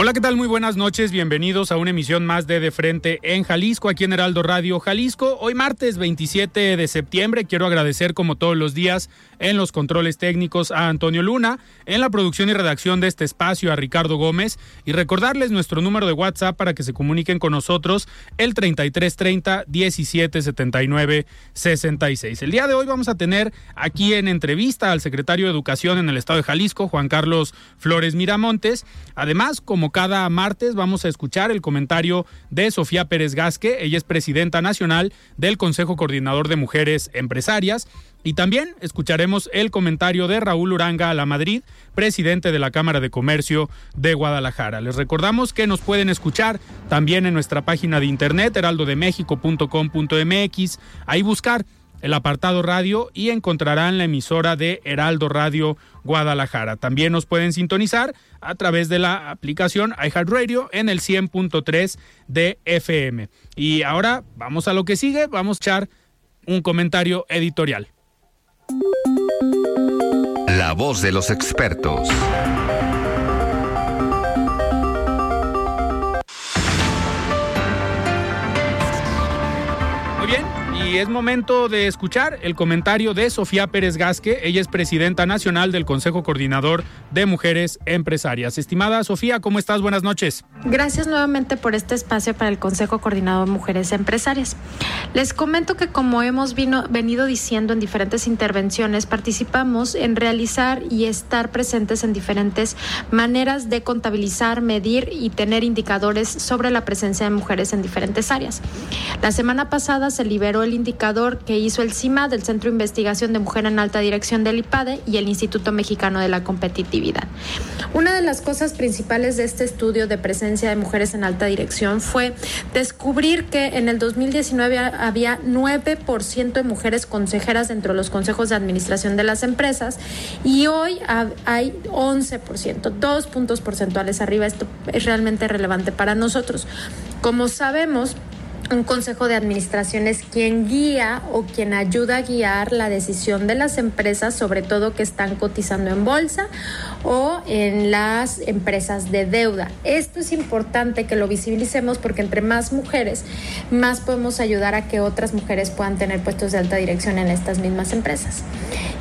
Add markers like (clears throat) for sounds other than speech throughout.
Hola, ¿qué tal? Muy buenas noches. Bienvenidos a una emisión más de De Frente en Jalisco, aquí en Heraldo Radio Jalisco. Hoy martes 27 de septiembre quiero agradecer como todos los días en los controles técnicos a Antonio Luna, en la producción y redacción de este espacio a Ricardo Gómez y recordarles nuestro número de WhatsApp para que se comuniquen con nosotros el 3330 1779 66. El día de hoy vamos a tener aquí en entrevista al secretario de Educación en el estado de Jalisco, Juan Carlos Flores Miramontes. Además, como cada martes vamos a escuchar el comentario de Sofía Pérez Gasque, ella es presidenta nacional del Consejo Coordinador de Mujeres Empresarias. Y también escucharemos el comentario de Raúl Uranga a la Madrid, presidente de la Cámara de Comercio de Guadalajara. Les recordamos que nos pueden escuchar también en nuestra página de internet heraldodemexico.com.mx, ahí buscar el apartado radio y encontrarán la emisora de Heraldo Radio Guadalajara. También nos pueden sintonizar a través de la aplicación iHeartRadio en el 100.3 de FM. Y ahora vamos a lo que sigue, vamos a echar un comentario editorial. La voz de los expertos. Y es momento de escuchar el comentario de Sofía Pérez Gasque. Ella es presidenta nacional del Consejo Coordinador de Mujeres Empresarias. Estimada Sofía, ¿cómo estás? Buenas noches. Gracias nuevamente por este espacio para el Consejo Coordinador de Mujeres Empresarias. Les comento que como hemos venido diciendo en diferentes intervenciones, participamos en realizar y estar presentes en diferentes maneras de contabilizar, medir y tener indicadores sobre la presencia de mujeres en diferentes áreas. La semana pasada se liberó el indicador que hizo el CIMA del Centro de Investigación de Mujer en Alta Dirección del IPADE y el Instituto Mexicano de la Competitividad. Una de las cosas principales de este estudio de presencia de mujeres en alta dirección fue descubrir que en el 2019 había 9% de mujeres consejeras dentro de los consejos de administración de las empresas y hoy hay 11%, dos puntos porcentuales arriba. Esto es realmente relevante para nosotros. Como sabemos, un consejo de administración es quien guía o quien ayuda a guiar la decisión de las empresas, sobre todo que están cotizando en bolsa o en las empresas de deuda. Esto es importante que lo visibilicemos porque entre más mujeres, más podemos ayudar a que otras mujeres puedan tener puestos de alta dirección en estas mismas empresas.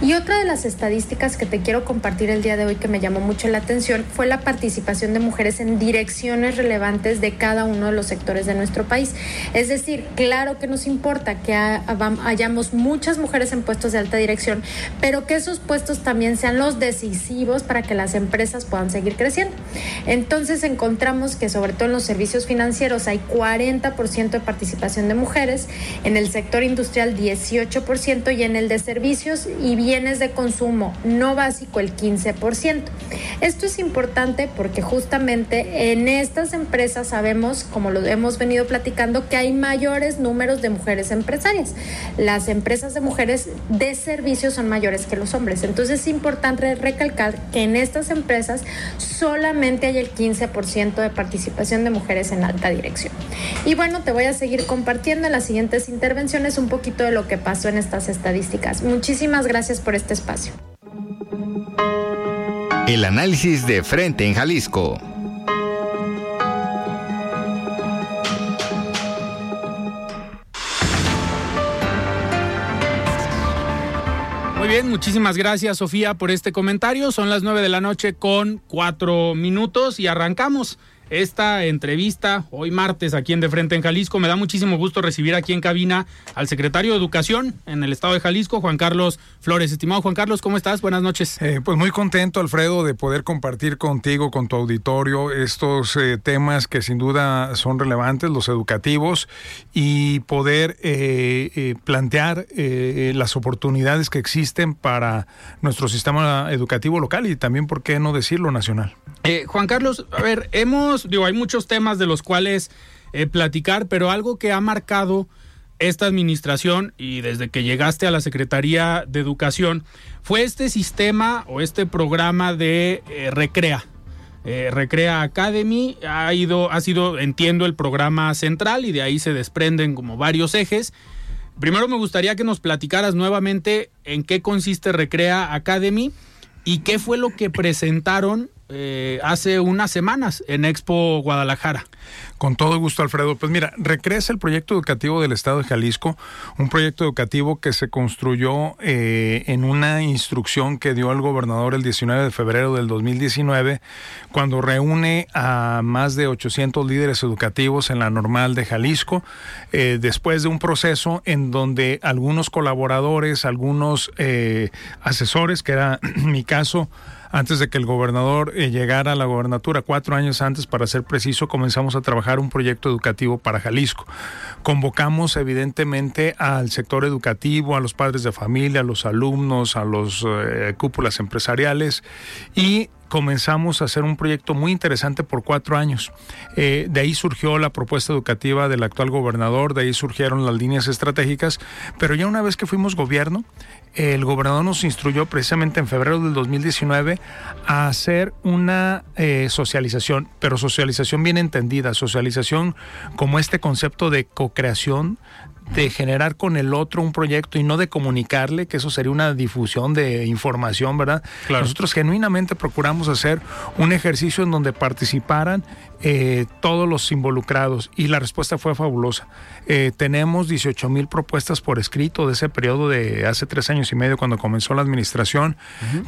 Y otra de las estadísticas que te quiero compartir el día de hoy que me llamó mucho la atención fue la participación de mujeres en direcciones relevantes de cada uno de los sectores de nuestro país. Es decir, claro que nos importa que hayamos muchas mujeres en puestos de alta dirección, pero que esos puestos también sean los decisivos para que las empresas puedan seguir creciendo. Entonces encontramos que sobre todo en los servicios financieros hay 40% de participación de mujeres, en el sector industrial 18% y en el de servicios y bienes de consumo no básico el 15%. Esto es importante porque justamente en estas empresas sabemos, como lo hemos venido platicando, que hay mayores números de mujeres empresarias. Las empresas de mujeres de servicios son mayores que los hombres. Entonces es importante recalcar que en estas empresas solamente hay el 15% de participación de mujeres en alta dirección. Y bueno, te voy a seguir compartiendo en las siguientes intervenciones un poquito de lo que pasó en estas estadísticas. Muchísimas gracias por este espacio. El análisis de frente en Jalisco. Muy bien, muchísimas gracias Sofía por este comentario. Son las nueve de la noche con cuatro minutos y arrancamos esta entrevista hoy martes aquí en De Frente en Jalisco. Me da muchísimo gusto recibir aquí en cabina al secretario de Educación en el estado de Jalisco, Juan Carlos Flores. Estimado Juan Carlos, ¿cómo estás? Buenas noches. Eh, pues muy contento, Alfredo, de poder compartir contigo, con tu auditorio, estos eh, temas que sin duda son relevantes, los educativos, y poder eh, plantear las oportunidades que existen para nuestro sistema educativo local y también, ¿por qué no decirlo, nacional? Juan Carlos, a ver, hemos digo, hay muchos temas de los cuales eh, platicar, pero algo que ha marcado esta administración y desde que llegaste a la Secretaría de Educación fue este sistema o este programa de eh, Recrea. Eh, Recrea Academy ha ido, ha sido, entiendo, el programa central y de ahí se desprenden como varios ejes. Primero me gustaría que nos platicaras nuevamente en qué consiste Recrea Academy y qué fue lo que presentaron eh, hace unas semanas en Expo Guadalajara. Con todo gusto, Alfredo. Pues mira, Recrece el proyecto educativo del Estado de Jalisco, un proyecto educativo que se construyó eh, en una instrucción que dio el gobernador el 19 de febrero del 2019, cuando reúne a más de 800 líderes educativos en la normal de Jalisco, eh, después de un proceso en donde algunos colaboradores, algunos asesores, que era (clears throat) mi caso, antes de que el gobernador eh, llegara a la gobernatura, cuatro años antes, para ser preciso, comenzamos a trabajar un proyecto educativo para Jalisco. Convocamos evidentemente al sector educativo, a los padres de familia, a los alumnos, a los eh, cúpulas empresariales y comenzamos a hacer un proyecto muy interesante por cuatro años. Eh, de ahí surgió la propuesta educativa del actual gobernador, de ahí surgieron las líneas estratégicas, pero ya una vez que fuimos gobierno, el gobernador nos instruyó precisamente en febrero del 2019 a hacer una eh, socialización, pero socialización bien entendida, socialización como este concepto de co-creación, de generar con el otro un proyecto y no de comunicarle, que eso sería una difusión de información, ¿verdad? Nosotros genuinamente procuramos hacer un ejercicio en donde participaran eh, todos los involucrados y la respuesta fue fabulosa. Eh, tenemos 18 mil propuestas por escrito de ese periodo de hace tres años y medio cuando comenzó la administración.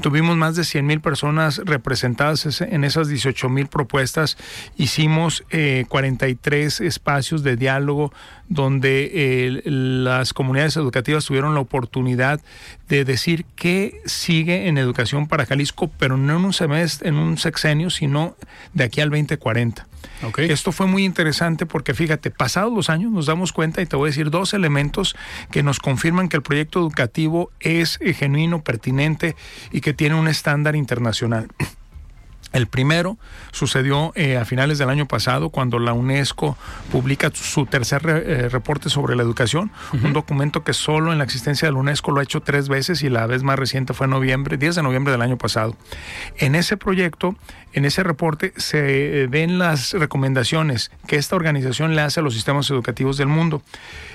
Tuvimos más de 100 mil personas representadas en esas 18 mil propuestas. Hicimos 43 eh, espacios de diálogo donde las comunidades educativas tuvieron la oportunidad de decir qué sigue en educación para Jalisco, pero no en un semestre, en un sexenio, sino de aquí al 2040. Esto fue muy interesante porque fíjate, pasados los años nos damos cuenta y te voy a decir dos elementos que nos confirman que el proyecto educativo es genuino, pertinente y que tiene un estándar internacional. El primero sucedió eh, a finales del año pasado cuando la UNESCO publica su tercer eh, reporte sobre la educación, un documento que solo en la existencia de la UNESCO lo ha hecho tres veces y la vez más reciente fue en noviembre, 10 de noviembre del año pasado. En ese proyecto, en ese reporte se ven las recomendaciones que esta organización le hace a los sistemas educativos del mundo.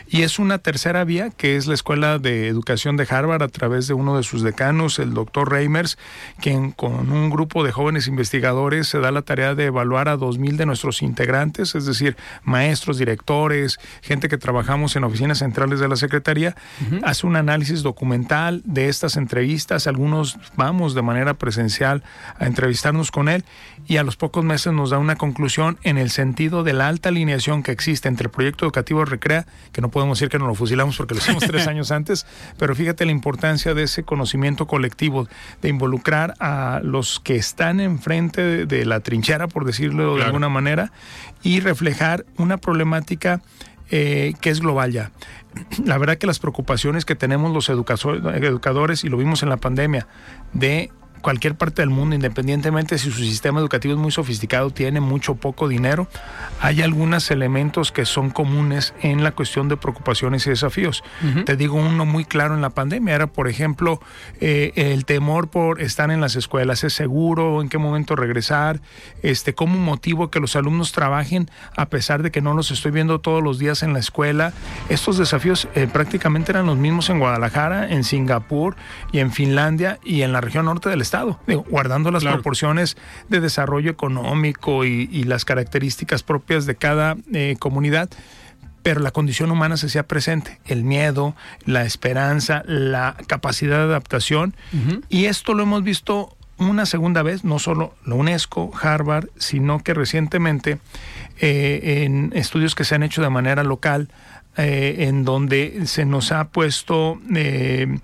Y es una tercera vía, que es la Escuela de Educación de Harvard, a través de uno de sus decanos, el doctor Reimers, quien con un grupo de jóvenes investigadores se da la tarea de evaluar a 2.000 de nuestros integrantes, es decir, maestros, directores, gente que trabajamos en oficinas centrales de la Secretaría, hace un análisis documental de estas entrevistas, algunos vamos de manera presencial a entrevistarnos con él y a los pocos meses nos da una conclusión en el sentido de la alta alineación que existe entre el proyecto educativo Recrea, que no podemos decir que nos lo fusilamos porque lo hicimos (laughs) tres años antes, pero fíjate la importancia de ese conocimiento colectivo, de involucrar a los que están enfrente de, la trinchera, por decirlo de alguna manera, y reflejar una problemática eh, que es global ya. (clears throat) La verdad que las preocupaciones que tenemos los educadores, y lo vimos en la pandemia, de cualquier parte del mundo, independientemente si su sistema educativo es muy sofisticado, tiene mucho o poco dinero, hay algunos elementos que son comunes en la cuestión de preocupaciones y desafíos. Te digo uno muy claro en la pandemia, era por ejemplo eh, el temor por estar en las escuelas, ¿es seguro? ¿En qué momento regresar? Este, ¿Cómo motivo que los alumnos trabajen a pesar de que no los estoy viendo todos los días en la escuela? Estos desafíos eh, prácticamente eran los mismos en Guadalajara, en Singapur y en Finlandia y en la región norte del estado guardando las proporciones de desarrollo económico y, las características propias de cada eh, comunidad pero la condición humana se hacía presente, el miedo, la esperanza, la capacidad de adaptación, y esto lo hemos visto una segunda vez, no solo la UNESCO, Harvard, sino que recientemente eh, en estudios que se han hecho de manera local, eh, en donde se nos ha puesto eh,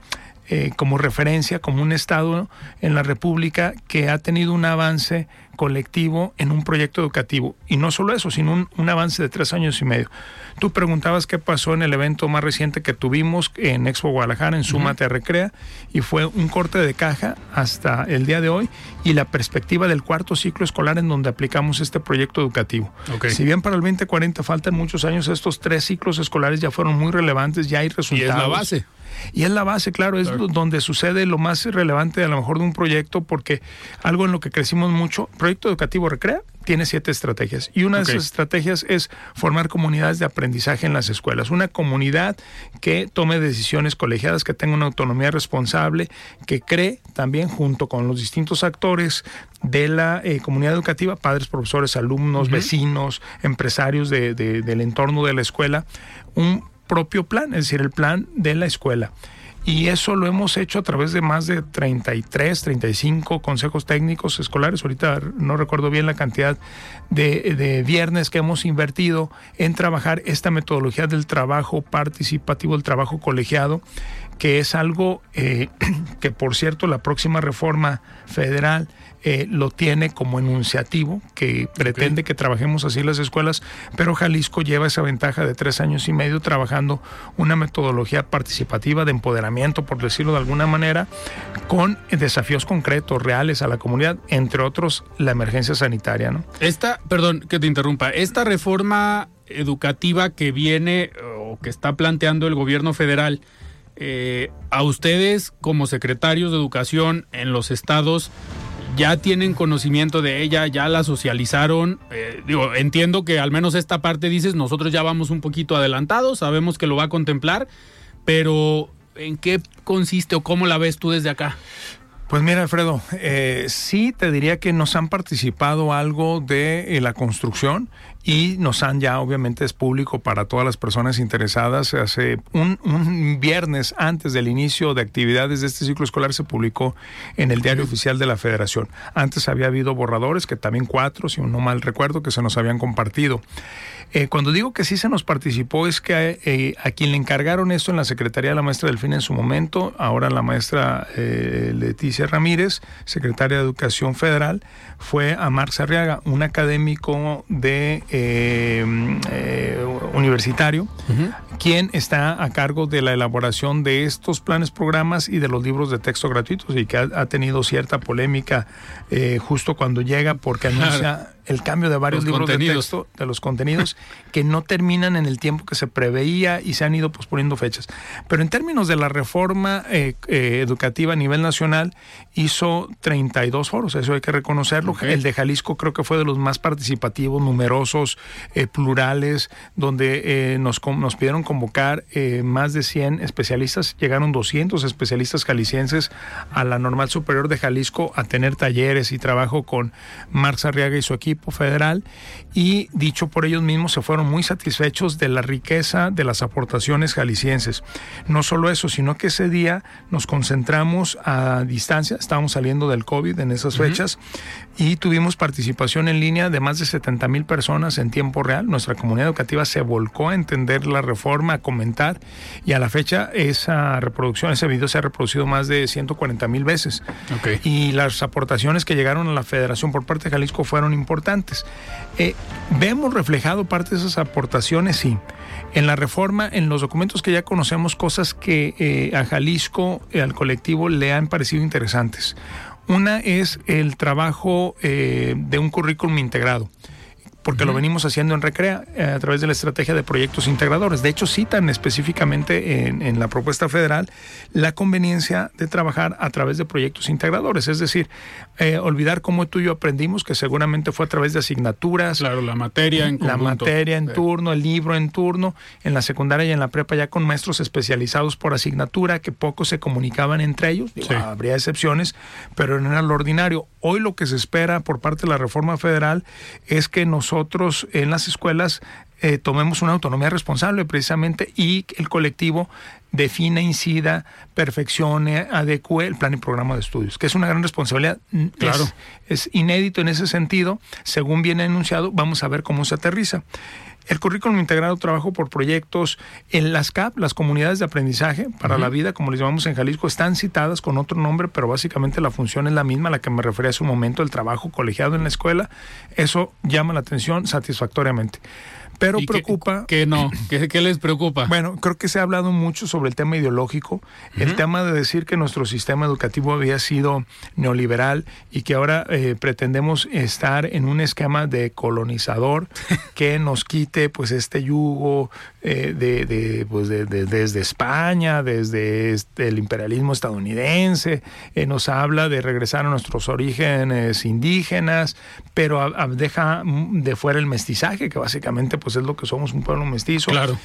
como referencia, como un Estado en la República que ha tenido un avance colectivo en un proyecto educativo. Y no solo eso, sino un, avance de tres años y medio. Tú preguntabas qué pasó en el evento más reciente que tuvimos en Expo Guadalajara, en Suma Te Recrea, y fue un corte de caja hasta el día de hoy y la perspectiva del cuarto ciclo escolar en donde aplicamos este proyecto educativo. Si bien para el 2040 faltan muchos años, estos tres ciclos escolares ya fueron muy relevantes, ya hay resultados. Y es la base. Y es la base, claro, es donde sucede lo más relevante a lo mejor de un proyecto, porque algo en lo que crecimos mucho, Proyecto Educativo Recrea tiene siete estrategias y una de esas estrategias es formar comunidades de aprendizaje en las escuelas, una comunidad que tome decisiones colegiadas, que tenga una autonomía responsable, que cree también junto con los distintos actores de la eh, comunidad educativa, padres, profesores, alumnos, vecinos, empresarios del entorno de la escuela, un propio plan, es decir, el plan de la escuela. Y eso lo hemos hecho a través de más de 33, 35 consejos técnicos escolares. Ahorita no recuerdo bien la cantidad de, viernes que hemos invertido en trabajar esta metodología del trabajo participativo, el trabajo colegiado, que es algo eh, (clears throat) que, por cierto, la próxima reforma federal eh, lo tiene como enunciativo, que pretende que trabajemos así las escuelas, pero Jalisco lleva esa ventaja de tres años y medio trabajando una metodología participativa de empoderamiento, por decirlo de alguna manera, con desafíos concretos, reales a la comunidad, entre otros la emergencia sanitaria. ¿no? Esta, perdón que te interrumpa, esta reforma educativa que viene o que está planteando el gobierno federal, eh, a ustedes como secretarios de educación en los estados, ya tienen conocimiento de ella, ya la socializaron. Eh, digo, entiendo que al menos esta parte dices, nosotros ya vamos un poquito adelantados, sabemos que lo va a contemplar, pero ¿en qué consiste o cómo la ves tú desde acá? Pues mira, Alfredo, eh, sí te diría que nos han participado algo de eh, la construcción y nos han ya, obviamente es público para todas las personas interesadas. Hace un, un, viernes antes del inicio de actividades de este ciclo escolar se publicó en el diario oficial de la Federación. Antes había habido borradores, que también cuatro, si no mal recuerdo, que se nos habían compartido. Eh, cuando digo que sí se nos participó es que eh, a quien le encargaron esto en la Secretaría de la maestra Delfina en su momento, ahora la maestra eh, Leticia Ramírez, secretaria de Educación Federal, fue a Marx Arriaga, un académico de universitario, quien está a cargo de la elaboración de estos planes, programas y de los libros de texto gratuitos y que ha, tenido cierta polémica justo cuando llega porque (laughs) anuncia el cambio de varios libros de texto, de los contenidos, (laughs) que no terminan en el tiempo que se preveía y se han ido posponiendo fechas. Pero en términos de la reforma eh, eh, educativa a nivel nacional, hizo 32 foros, eso hay que reconocerlo. El de Jalisco creo que fue de los más participativos, numerosos, eh, plurales, donde nos, nos pidieron convocar más de 100 especialistas, llegaron 200 especialistas jaliscienses a la Normal Superior de Jalisco a tener talleres y trabajo con Marx Arriaga y su equipo federal y dicho por ellos mismos se fueron muy satisfechos de la riqueza de las aportaciones jaliscienses. No solo eso, sino que ese día nos concentramos a distancia, estábamos saliendo del COVID en esas fechas y tuvimos participación en línea de más de 70 mil personas en tiempo real. Nuestra comunidad educativa se volcó a entender la reforma, a comentar y a la fecha esa reproducción, ese video se ha reproducido más de 140 mil veces. Y las aportaciones que llegaron a la federación por parte de Jalisco fueron importantes eh, ¿Vemos reflejado parte de esas aportaciones? Sí. En la reforma, en los documentos que ya conocemos, cosas que eh, a Jalisco, eh, al colectivo, le han parecido interesantes. Una es el trabajo de un currículum integrado porque lo venimos haciendo en Recrea eh, a través de la estrategia de proyectos integradores. De hecho, citan específicamente en, la propuesta federal la conveniencia de trabajar a través de proyectos integradores, es decir, eh, olvidar cómo tú y yo aprendimos, que seguramente fue a través de asignaturas. Claro, la materia en La materia en turno, el libro en turno, en la secundaria y en la prepa ya con maestros especializados por asignatura, que pocos se comunicaban entre ellos, habría excepciones, pero no era lo ordinario. Hoy lo que se espera por parte de la reforma federal es que nosotros en las escuelas eh, tomemos una autonomía responsable precisamente y el colectivo define, incida, perfeccione, adecue el plan y programa de estudios, que es una gran responsabilidad. Claro. Es, es inédito en ese sentido. Según viene anunciado, vamos a ver cómo se aterriza. El currículum integrado trabajo por proyectos en las CAP, las comunidades de aprendizaje para la vida, como les llamamos en Jalisco, están citadas con otro nombre, pero básicamente la función es la misma a la que me refería hace un momento, el trabajo colegiado en la escuela. Eso llama la atención satisfactoriamente. Pero ¿Y qué- preocupa. ¿Qué no? ¿Qué, qué les preocupa? Bueno, creo que se ha hablado mucho sobre el tema ideológico, el tema de decir que nuestro sistema educativo había sido neoliberal y que ahora eh, pretendemos estar en un esquema de colonizador (laughs) que nos quite pues este yugo eh, de, de, pues, de- de- desde España, desde este, el imperialismo estadounidense, eh, nos habla de regresar a nuestros orígenes indígenas, pero a- a- deja de fuera el mestizaje, que básicamente pues es lo que somos, un pueblo mestizo. Claro.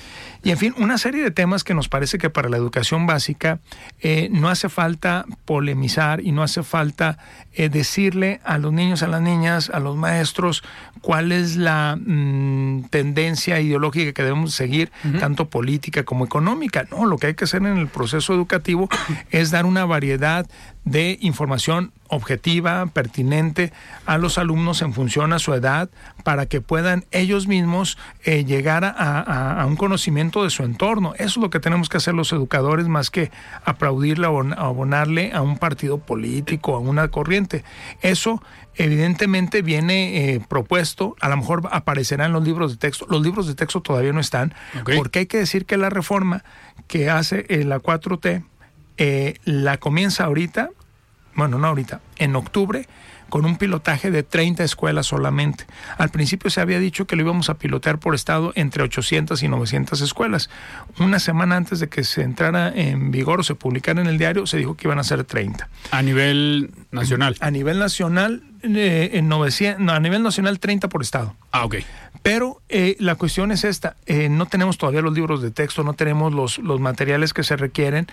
Y en fin, una serie de temas que nos parece que para la educación básica eh, no hace falta polemizar y no hace falta eh, decirle a los niños, a las niñas, a los maestros cuál es la mm, tendencia ideológica que debemos seguir, tanto política como económica. No, lo que hay que hacer en el proceso educativo (clears throat) es dar una variedad de información objetiva, pertinente a los alumnos en función a su edad, para que puedan ellos mismos eh, llegar a, a- a un conocimiento de su entorno. Eso es lo que tenemos que hacer los educadores, más que aplaudirle o abon- abonarle a un partido político, a una corriente. Eso evidentemente viene eh, propuesto, a lo mejor aparecerá en los libros de texto. Los libros de texto todavía no están, porque hay que decir que la reforma que hace eh, la 4T eh, la comienza ahorita, bueno, no ahorita, en octubre, con un pilotaje de 30 escuelas solamente. Al principio se había dicho que lo íbamos a pilotear por estado entre 800 y 900 escuelas. Una semana antes de que se entrara en vigor o se publicara en el diario, se dijo que iban a ser 30. A nivel nacional. A nivel nacional, eh, en 900, no, a nivel nacional 30 por estado. Ah, ok. Pero eh, la cuestión es esta, eh, no tenemos todavía los libros de texto, no tenemos los, los materiales que se requieren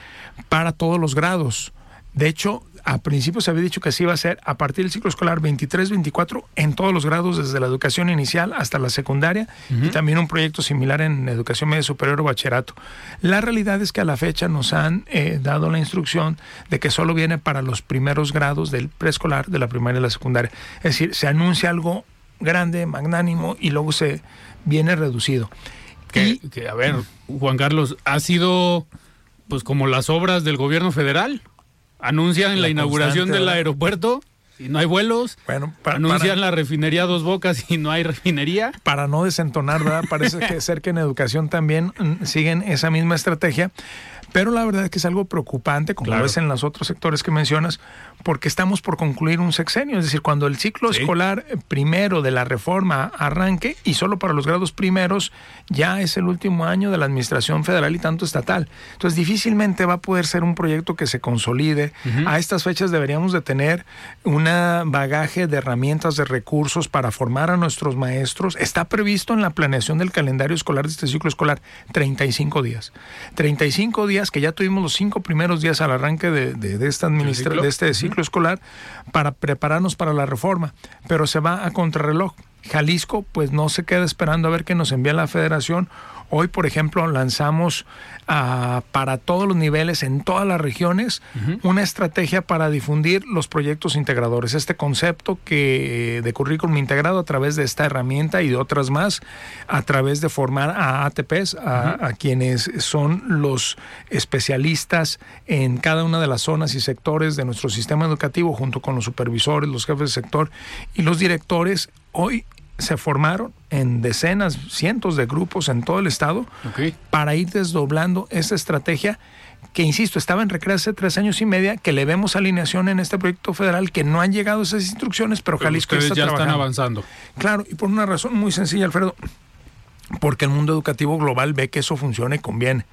para todos los grados. De hecho, a principio se había dicho que se iba a hacer a partir del ciclo escolar 23-24 en todos los grados, desde la educación inicial hasta la secundaria, y también un proyecto similar en educación media superior o bachillerato. La realidad es que a la fecha nos han eh, dado la instrucción de que solo viene para los primeros grados del preescolar, de la primaria y la secundaria. Es decir, se anuncia algo grande, magnánimo, y luego se viene reducido. Que, Y- que, a ver, Juan Carlos, ha sido pues como las obras del gobierno federal. Anuncian la, La inauguración del ¿verdad? aeropuerto y no hay vuelos. Bueno, pa- Anuncian para- la refinería Dos Bocas y no hay refinería. para no desentonar, ¿verdad? Parece que (laughs) ser que en educación también mm, siguen esa misma estrategia. Pero la verdad es que es algo preocupante, como Claro. lo es en los otros sectores que mencionas, porque estamos por concluir un sexenio. Es decir, cuando el ciclo Sí. escolar primero de la reforma arranque, y solo para los grados primeros, ya es el último año de la administración federal y tanto estatal. Entonces, difícilmente va a poder ser un proyecto que se consolide. A estas fechas deberíamos de tener un bagaje de herramientas, de recursos para formar a nuestros maestros. Está previsto en la planeación del calendario escolar de este ciclo escolar 35 días. 35 días que ya tuvimos los cinco primeros días al arranque de, de- de esta de este ciclo escolar para prepararnos para la reforma, pero se va a contrarreloj. Jalisco pues no se queda esperando a ver qué nos envía la federación. Hoy, por ejemplo, lanzamos para todos los niveles, en todas las regiones, una estrategia para difundir los proyectos integradores. Este concepto que de currículum integrado a través de esta herramienta y de otras más, a través de formar a ATPs, a, a quienes son los especialistas en cada una de las zonas y sectores de nuestro sistema educativo, junto con los supervisores, los jefes de sector y los directores. Hoy se formaron en decenas, cientos de grupos en todo el estado para ir desdoblando esa estrategia que, insisto, estaba en recreo hace tres años y media, que le vemos alineación en este proyecto federal, que no han llegado esas instrucciones, pero Pero Jalisco ustedes está ya están trabajando. avanzando. Claro, y por una razón muy sencilla, Alfredo, porque el mundo educativo global ve que eso funciona y conviene.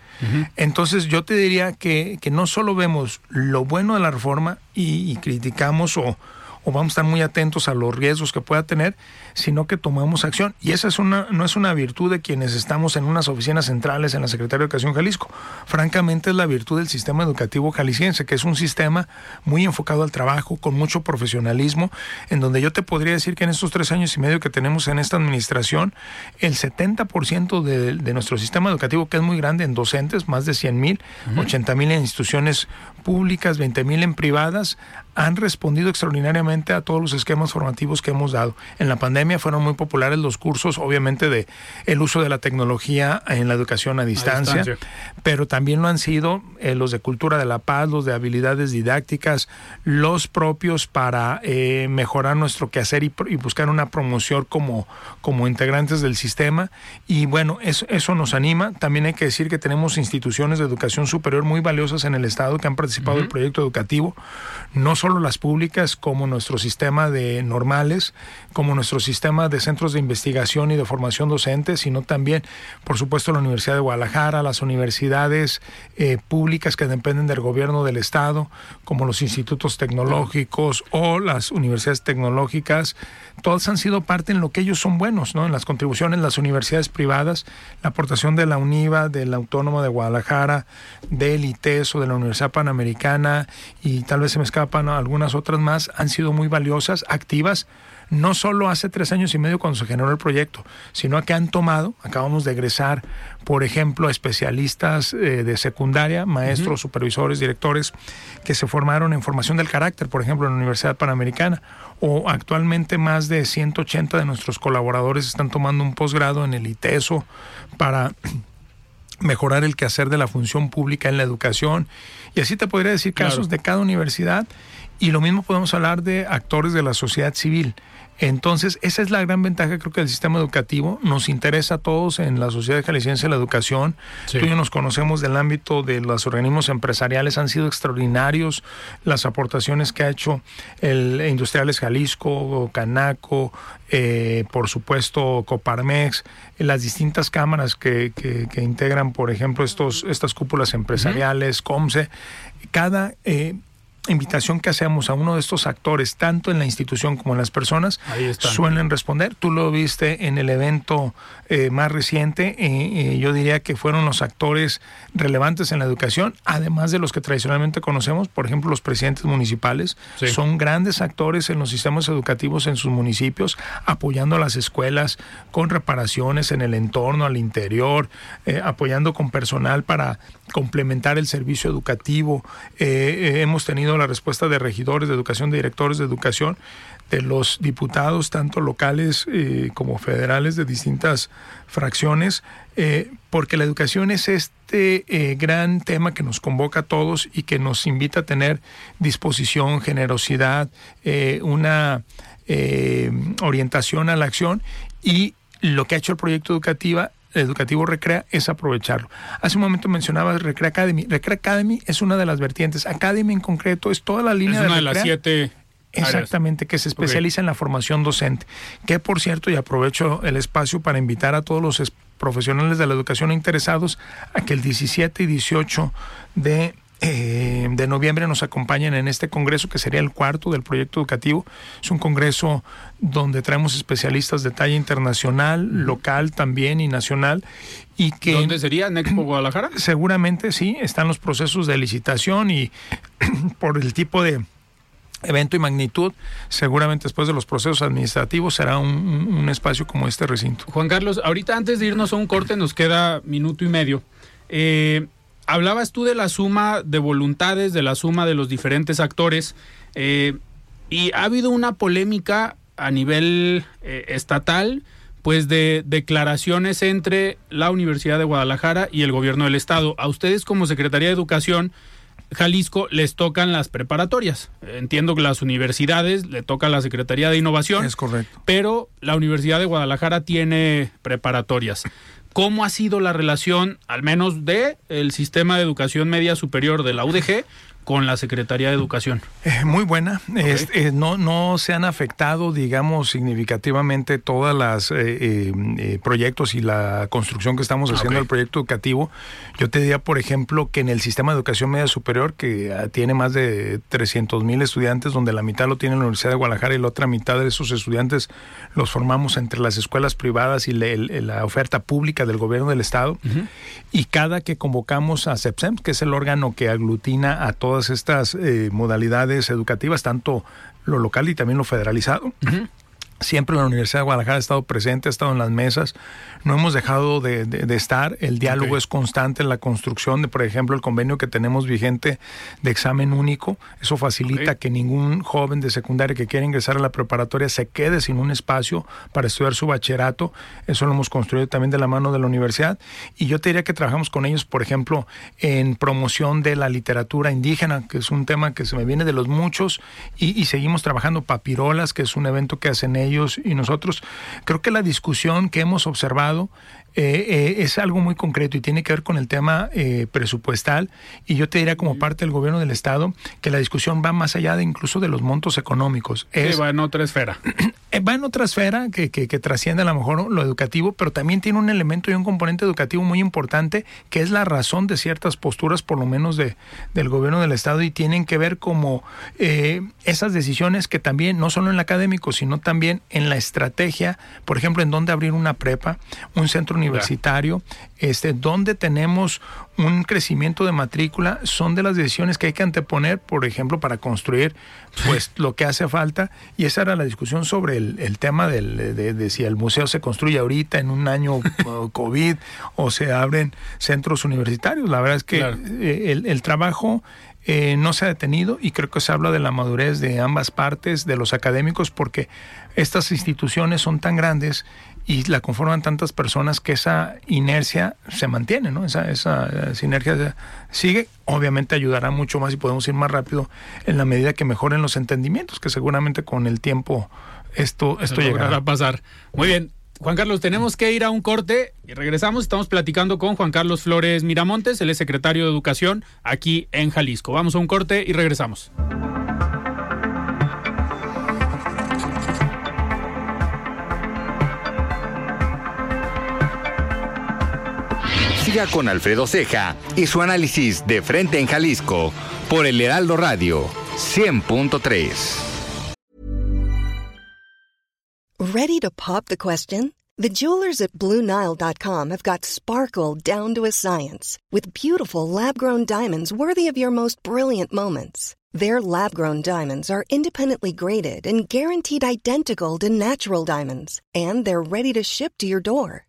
Entonces yo te diría que, que no solo vemos lo bueno de la reforma y, y criticamos o, o vamos a estar muy atentos a los riesgos que pueda tener, sino que tomamos acción. Y esa es una, no es una virtud de quienes estamos en unas oficinas centrales en la Secretaría de Educación Jalisco. Francamente es la virtud del sistema educativo jalisciense, que es un sistema muy enfocado al trabajo, con mucho profesionalismo, en donde yo te podría decir que en estos tres años y medio que tenemos en esta administración, el 70% de, de nuestro sistema educativo, que es muy grande en docentes, más de 100 mil, 80 mil en instituciones públicas, 20 mil en privadas, han respondido extraordinariamente a todos los esquemas formativos que hemos dado. En la pandemia fueron muy populares los cursos, obviamente, de el uso de la tecnología en la educación a distancia, pero también lo han sido eh, los de cultura de la paz, los de habilidades didácticas, los propios para eh, mejorar nuestro quehacer y, y, buscar una promoción como, como integrantes del sistema. Y bueno, eso, eso nos anima. También hay que decir que tenemos instituciones de educación superior muy valiosas en el Estado que han participado uh -huh. del proyecto educativo, no solo las públicas como nuestro sistema de normales, como nuestro sistema de centros de investigación y de formación docente, sino también, por supuesto, la Universidad de Guadalajara, las universidades eh, públicas que dependen del gobierno del Estado, como los institutos tecnológicos o las universidades tecnológicas, todas han sido parte en lo que ellos son buenos, ¿no? En las contribuciones, las universidades privadas, la aportación de la UNIVA, de la Autónoma de Guadalajara, del ITES o de la Universidad Panamericana y tal vez se me escapan algunas otras más, han sido muy valiosas, activas, no solo hace tres años y medio cuando se generó el proyecto, sino que han tomado, acabamos de egresar, por ejemplo, especialistas eh, de secundaria, maestros, uh -huh. supervisores, directores, que se formaron en formación del carácter, por ejemplo, en la Universidad Panamericana, o actualmente más de 180 de nuestros colaboradores están tomando un posgrado en el ITESO para (clears throat) mejorar el quehacer de la función pública en la educación. Y así te podría decir casos claro. de cada universidad. Y lo mismo podemos hablar de actores de la sociedad civil. Entonces, esa es la gran ventaja, creo que del sistema educativo. Nos interesa a todos en la sociedad jalisciense la educación. Sí. Tú y yo nos conocemos del ámbito de los organismos empresariales, han sido extraordinarios las aportaciones que ha hecho el Industriales Jalisco, Canaco, eh, por supuesto Coparmex, las distintas cámaras que, que, que integran, por ejemplo, estos, estas cúpulas empresariales, uh -huh. COMSE. Cada eh, invitación que hacemos a uno de estos actores, tanto en la institución como en las personas, suelen responder. Tú lo viste en el evento eh, más reciente, eh, eh, yo diría que fueron los actores relevantes en la educación, además de los que tradicionalmente conocemos, por ejemplo, los presidentes municipales, sí. son grandes actores en los sistemas educativos en sus municipios, apoyando a las escuelas con reparaciones en el entorno, al interior, eh, apoyando con personal para complementar el servicio educativo. hemos tenido la respuesta de regidores de educación, de directores de educación, de los diputados, tanto locales eh, como federales de distintas fracciones, eh, porque la educación es este eh, gran tema que nos convoca a todos y que nos invita a tener disposición, generosidad, una orientación a la acción. Y lo que ha hecho el proyecto educativa educativo Recrea es aprovecharlo. Hace un momento mencionabas Recrea Academy. Recrea Academy es una de las vertientes. Academy en concreto es toda la línea es una de, de las siete Exactamente, que se especializa okay. en la formación docente. Que por cierto, y aprovecho el espacio para invitar a todos los profesionales de la educación interesados a que el 17 y 18 de eh, de noviembre nos acompañan en este congreso que sería el cuarto del proyecto educativo. Es un congreso donde traemos especialistas de talla internacional, local también y nacional. Y que, ¿Dónde sería? ¿En Expo Guadalajara? (clears throat) Seguramente sí, están los procesos de licitación y (clears throat) por el tipo de evento y magnitud, seguramente después de los procesos administrativos será un, un, espacio como este recinto. Juan Carlos, ahorita antes de irnos a un corte nos queda minuto y medio. Eh, hablabas tú de la suma de voluntades, de la suma de los diferentes actores, eh, y ha habido una polémica a nivel eh, estatal, pues de declaraciones entre la Universidad de Guadalajara y el gobierno del estado. A ustedes como Secretaría de Educación, Jalisco les tocan las preparatorias. Entiendo que las universidades le toca la Secretaría de Innovación. Es correcto. Pero la Universidad de Guadalajara tiene preparatorias cómo ha sido la relación, al menos de el sistema de educación media superior de la UDG, con la Secretaría de Educación? Eh, muy buena. Eh, no, no se han afectado, digamos, significativamente todas las eh, proyectos y la construcción que estamos haciendo del proyecto educativo. Yo te diría, por ejemplo, que en el sistema de educación media superior, que ah, tiene más de 300 mil estudiantes, donde la mitad lo tiene la Universidad de Guadalajara y la otra mitad de esos estudiantes los formamos entre las escuelas privadas y la oferta pública del gobierno del Estado. Y cada que convocamos a CEPSEM, que es el órgano que aglutina a todas estas eh, modalidades educativas, tanto lo local y también lo federalizado, Siempre la Universidad de Guadalajara ha estado presente, ha estado en las mesas, no hemos dejado de, estar, el diálogo es constante en la construcción de, por ejemplo, el convenio que tenemos vigente de examen único, eso facilita que ningún joven de secundaria que quiera ingresar a la preparatoria se quede sin un espacio para estudiar su bachillerato, eso lo hemos construido también de la mano de la universidad, y yo te diría que trabajamos con ellos, por ejemplo, en promoción de la literatura indígena, que es un tema que se me viene de los muchos, y, y seguimos trabajando. Papirolas, que es un evento que hacen ellos, ellos y nosotros. Creo que la discusión que hemos observado eh, eh, es algo muy concreto y tiene que ver con el tema eh, presupuestal. Y yo te diría como parte del gobierno del Estado que la discusión va más allá de incluso de los montos económicos. Es, va en otra esfera. (clears throat) va en otra esfera que, que, que, trasciende a lo mejor lo educativo, pero también tiene un elemento y un componente educativo muy importante que es la razón de ciertas posturas, por lo menos de, del gobierno del Estado, y tienen que ver como esas decisiones que también, no solo en lo académico, sino también en la estrategia, por ejemplo, en dónde abrir una prepa, un centro universitario, este, donde tenemos un crecimiento de matrícula, son de las decisiones que hay que anteponer, por ejemplo, para construir pues lo que hace falta. Y esa era la discusión sobre el, tema del, de, si el museo se construye ahorita en un año (laughs) COVID o se abren centros universitarios. La verdad es que eh, el, trabajo eh, no se ha detenido y creo que se habla de la madurez de ambas partes, de los académicos, porque estas instituciones son tan grandes y la conforman tantas personas que esa inercia se mantiene, ¿no? Esa, esa, sinergia sigue. Obviamente ayudará mucho más y podemos ir más rápido en la medida que mejoren los entendimientos, que seguramente con el tiempo esto, esto llegará a pasar. Muy bien. Juan Carlos, tenemos que ir a un corte y regresamos. Estamos platicando con Juan Carlos Flores Miramontes, el secretario de Educación aquí en Jalisco. Vamos a un corte y regresamos. Siga con Alfredo Ceja y su análisis de frente en Jalisco por el Heraldo Radio 100.3. Ready to pop the question? The jewelers at BlueNile.com have got sparkle down to a science with beautiful lab-grown diamonds worthy of your most brilliant moments. Their lab-grown diamonds are independently graded and guaranteed identical to natural diamonds, and they're ready to ship to your door.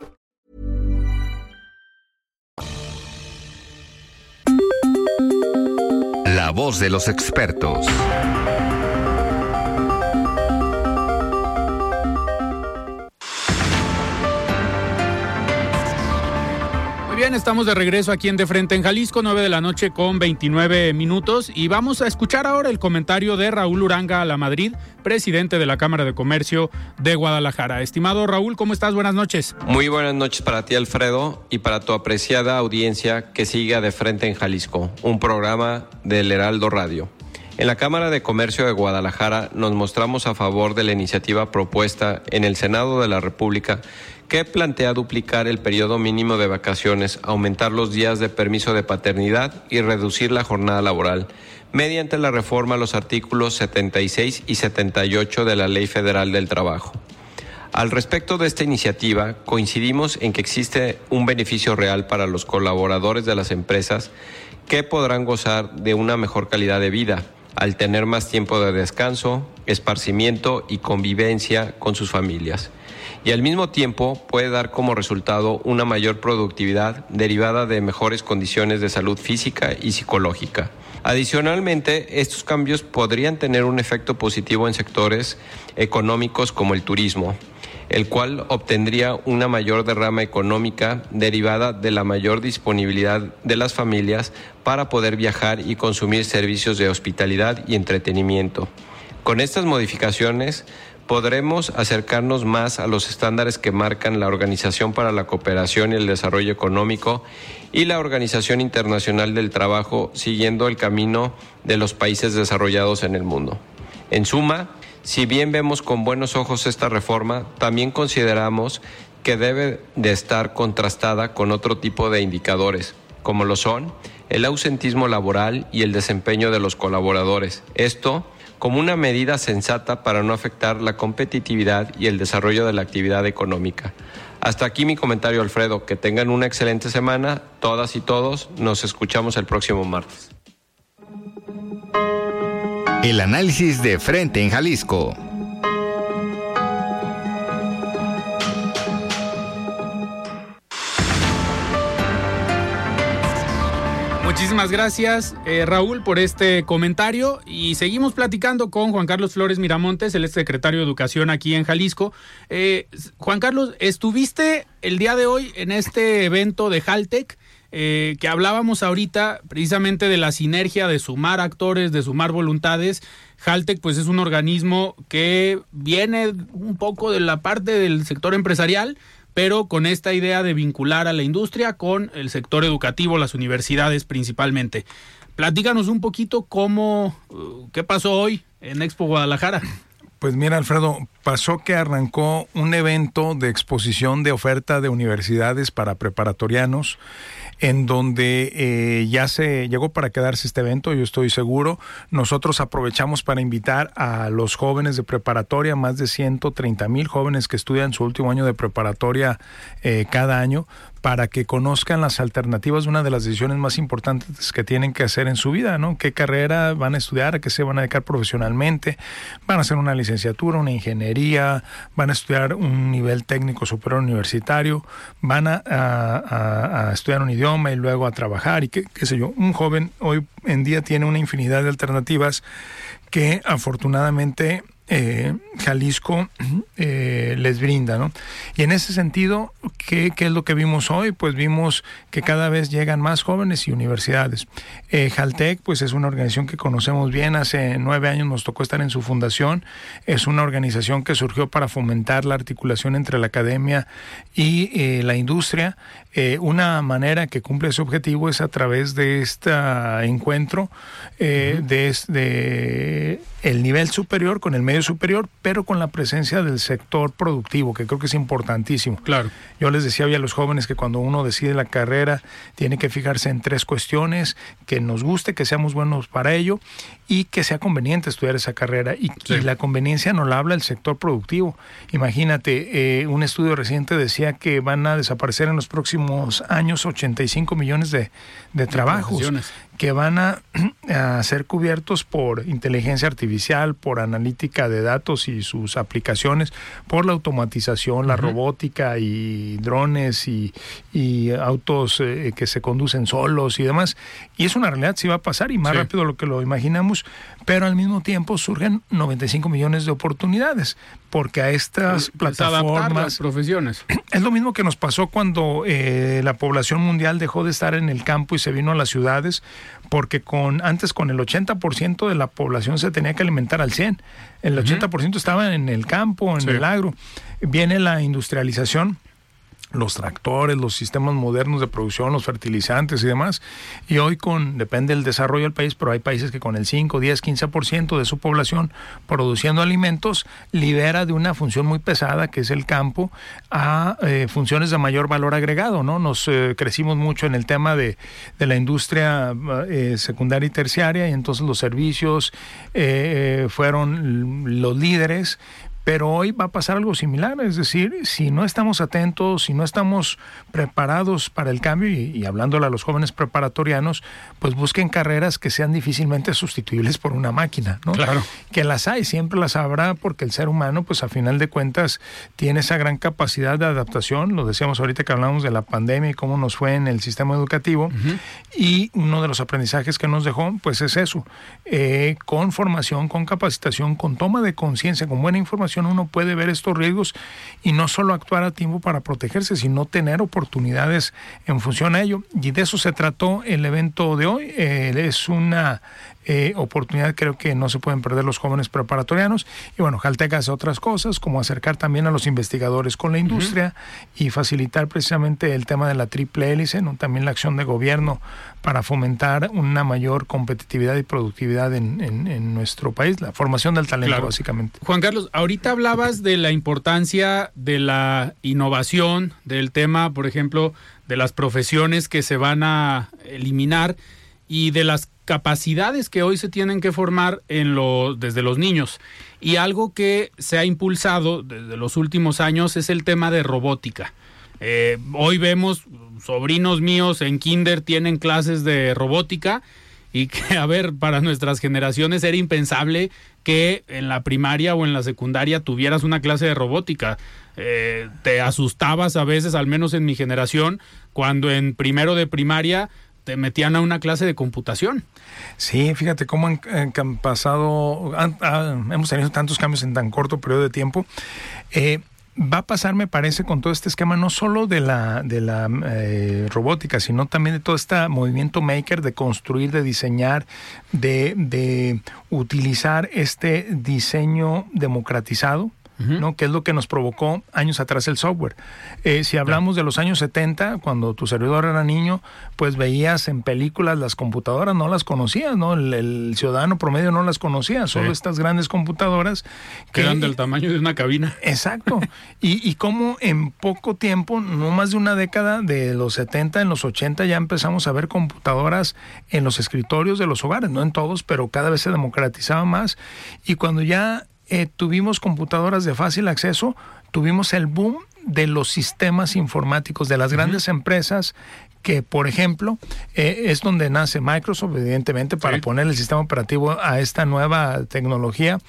voz de los expertos. Bien, estamos de regreso aquí en De Frente en Jalisco, 9 de la noche con 29 minutos y vamos a escuchar ahora el comentario de Raúl Uranga a la Madrid, presidente de la Cámara de Comercio de Guadalajara. Estimado Raúl, ¿cómo estás? Buenas noches. Muy buenas noches para ti, Alfredo, y para tu apreciada audiencia que siga De Frente en Jalisco, un programa del Heraldo Radio. En la Cámara de Comercio de Guadalajara nos mostramos a favor de la iniciativa propuesta en el Senado de la República que plantea duplicar el periodo mínimo de vacaciones, aumentar los días de permiso de paternidad y reducir la jornada laboral mediante la reforma a los artículos 76 y 78 de la Ley Federal del Trabajo. Al respecto de esta iniciativa, coincidimos en que existe un beneficio real para los colaboradores de las empresas que podrán gozar de una mejor calidad de vida, al tener más tiempo de descanso, esparcimiento y convivencia con sus familias. Y al mismo tiempo puede dar como resultado una mayor productividad derivada de mejores condiciones de salud física y psicológica. Adicionalmente, estos cambios podrían tener un efecto positivo en sectores económicos como el turismo, el cual obtendría una mayor derrama económica derivada de la mayor disponibilidad de las familias para poder viajar y consumir servicios de hospitalidad y entretenimiento. Con estas modificaciones podremos acercarnos más a los estándares que marcan la Organización para la Cooperación y el Desarrollo Económico y la Organización Internacional del Trabajo, siguiendo el camino de los países desarrollados en el mundo. En suma, si bien vemos con buenos ojos esta reforma, también consideramos que debe de estar contrastada con otro tipo de indicadores, como lo son el ausentismo laboral y el desempeño de los colaboradores. Esto como una medida sensata para no afectar la competitividad y el desarrollo de la actividad económica. Hasta aquí mi comentario, Alfredo. Que tengan una excelente semana, todas y todos. Nos escuchamos el próximo martes. El análisis de frente en Jalisco. Muchísimas gracias, eh, Raúl, por este comentario. Y seguimos platicando con Juan Carlos Flores Miramontes, el secretario de Educación aquí en Jalisco. Eh, Juan Carlos, estuviste el día de hoy en este evento de Haltec. Eh, que hablábamos ahorita precisamente de la sinergia de sumar actores, de sumar voluntades. Haltec pues es un organismo que viene un poco de la parte del sector empresarial, pero con esta idea de vincular a la industria con el sector educativo, las universidades principalmente. Platícanos un poquito cómo, uh, qué pasó hoy en Expo Guadalajara. Pues mira, Alfredo, pasó que arrancó un evento de exposición de oferta de universidades para preparatorianos en donde eh, ya se llegó para quedarse este evento, yo estoy seguro. Nosotros aprovechamos para invitar a los jóvenes de preparatoria, más de 130 mil jóvenes que estudian su último año de preparatoria eh, cada año, para que conozcan las alternativas una de las decisiones más importantes que tienen que hacer en su vida, ¿no? ¿Qué carrera van a estudiar? ¿A qué se van a dedicar profesionalmente? ¿Van a hacer una licenciatura, una ingeniería? ¿Van a estudiar un nivel técnico superior universitario? ¿Van a, a, estudiar un idioma y luego a trabajar? Y qué, qué sé yo, un joven hoy en día tiene una infinidad de alternativas que afortunadamente eh, Jalisco eh, les brinda, ¿no? Y en ese sentido, ¿qué, es lo que vimos hoy? Pues vimos que cada vez llegan más jóvenes y universidades. Eh, Jaltec, pues es una organización que conocemos bien, hace nueve años nos tocó estar en su fundación, es una organización que surgió para fomentar la articulación entre la academia y la industria. Una manera que cumple ese objetivo es a través de este encuentro de, de el nivel superior con el medio superior, pero con la presencia del sector productivo, que creo que es importantísimo. Claro. Yo les decía hoy a los jóvenes que cuando uno decide la carrera tiene que fijarse en tres cuestiones, que nos guste, que seamos buenos para ello y que sea conveniente estudiar esa carrera. Y, la conveniencia no la habla el sector productivo. Imagínate, eh, un estudio reciente decía que van a desaparecer en los próximos años 85 millones de, de trabajos que van (clears throat) a, ser cubiertos por inteligencia artificial, por analítica de datos y sus aplicaciones, por la automatización, la robótica y drones y, autos eh, que se conducen solos y demás. Y es una realidad, sí va a pasar y más rápido de lo que lo imaginamos, pero al mismo tiempo surgen 95 millones de oportunidades, porque a estas plataformas... Las profesiones. (clears throat) Es lo mismo que nos pasó cuando eh, la población mundial dejó de estar en el campo y se vino a las ciudades porque con antes con el 80% de la población se tenía que alimentar al 100, el 80% estaba en el campo, en el agro. Viene la industrialización los tractores, los sistemas modernos de producción, los fertilizantes y demás. Y hoy con, depende del desarrollo del país, pero hay países que con el 5, 10, 15% de su población produciendo alimentos libera de una función muy pesada que es el campo a eh, funciones de mayor valor agregado, ¿no? Nos eh, crecimos mucho en el tema de, de la industria eh, secundaria y terciaria y entonces los servicios fueron los líderes, Pero hoy va a pasar algo similar, es decir, si no estamos atentos, si no estamos preparados para el cambio, y, y hablándole a los jóvenes preparatorianos, pues busquen carreras que sean difícilmente sustituibles por una máquina, ¿no? Claro. Que las hay, siempre las habrá, porque el ser humano, pues a final de cuentas, tiene esa gran capacidad de adaptación, lo decíamos ahorita que hablamos de la pandemia y cómo nos fue en el sistema educativo, y uno de los aprendizajes que nos dejó, pues es eso, eh, con formación, con capacitación, con toma de conciencia, con buena información, uno puede ver estos riesgos y no solo actuar a tiempo para protegerse, sino tener oportunidades en función a ello. Y de eso se trató el evento de hoy. Eh, es una eh, oportunidad creo que no se pueden perder los jóvenes preparatorianos. Y bueno, Jalteca hace otras cosas, como acercar también a los investigadores con la industria y facilitar precisamente el tema de la triple hélice, ¿no? también la acción de gobierno para fomentar una mayor competitividad y productividad en, en- en nuestro país, la formación del talento Claro. básicamente. Juan Carlos, ahorita hablabas de la importancia de la innovación, del tema, por ejemplo, de las profesiones que se van a eliminar y de las capacidades que hoy se tienen que formar en desde los niños. Y algo que se ha impulsado desde los últimos años es el tema de robótica. Eh, hoy vemos sobrinos míos en kinder tienen clases de robótica y que, (laughs) a ver, para nuestras generaciones era impensable que en la primaria o en la secundaria tuvieras una clase de robótica. Eh, te asustabas a veces, al menos en mi generación, cuando en primero de primaria te metían a una clase de computación. Sí, fíjate cómo han, han pasado, han- han- hemos tenido tantos cambios en tan corto periodo de tiempo. Eh, va a pasar, me parece, con todo este esquema, no solo de la, de la eh, robótica, sino también de todo este movimiento maker de construir, de diseñar, de, de utilizar este diseño democratizado. ¿No? que es lo que nos provocó años atrás el software. Eh, si hablamos de los años 70, cuando tu servidor era niño, pues veías en películas las computadoras, no las conocías, ¿no? El, el ciudadano promedio no las conocía, solo Sí. estas grandes computadoras Que eran del tamaño de una cabina. (laughs) Exacto. y, y cómo en poco tiempo, no más de una década, de los 70, en los 80, ya empezamos a ver computadoras en los escritorios de los hogares, no en todos, pero cada vez se democratizaba más. Y cuando ya eh, tuvimos computadoras de fácil acceso, tuvimos el boom de los sistemas informáticos de las grandes empresas que, por ejemplo, eh, es donde nace Microsoft, evidentemente, para Sí. poner el sistema operativo a esta nueva tecnología,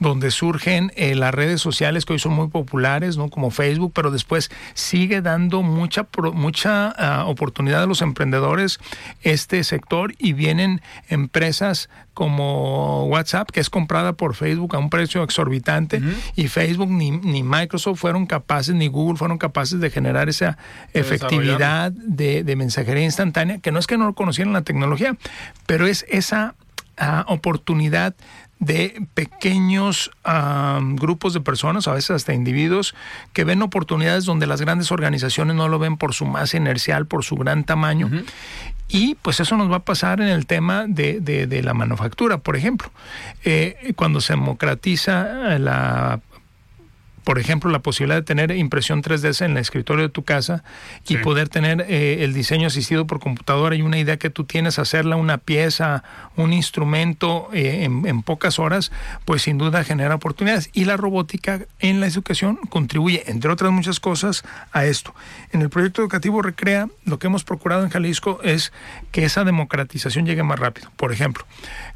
donde surgen eh, las redes sociales que hoy son muy populares, ¿no? como Facebook, pero después sigue dando mucha, pro- mucha ah, oportunidad a los emprendedores este sector y vienen empresas como WhatsApp, que es comprada por Facebook a un precio exorbitante, y Facebook ni, ni Microsoft fueron capaces, ni Google fueron capaces de generar esa efectividad de, de mensajería instantánea, que no es que no conocieran la tecnología, pero es esa ah, oportunidad de pequeños ah, grupos de personas, a veces hasta individuos, que ven oportunidades donde las grandes organizaciones no lo ven por su masa inercial, por su gran tamaño. Y pues eso nos va a pasar en el tema de, de- de la manufactura, por ejemplo. Eh, cuando se democratiza la por ejemplo, la posibilidad de tener impresión 3D en el escritorio de tu casa y Sí. poder tener eh, el diseño asistido por computadora y una idea que tú tienes, hacerla una pieza, un instrumento eh, en, en pocas horas, pues sin duda genera oportunidades. Y la robótica en la educación contribuye, entre otras muchas cosas, a esto. En el proyecto educativo Recrea, lo que hemos procurado en Jalisco es que esa democratización llegue más rápido. Por ejemplo,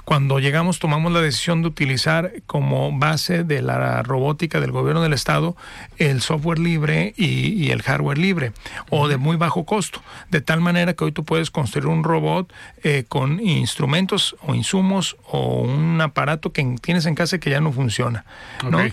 cuando llegamos tomamos la decisión de utilizar como base de la robótica del gobierno del estado el software libre y, y el hardware libre o de muy bajo costo, de tal manera que hoy tú puedes construir un robot eh, con instrumentos o insumos o un aparato que en- tienes en casa que ya no funciona.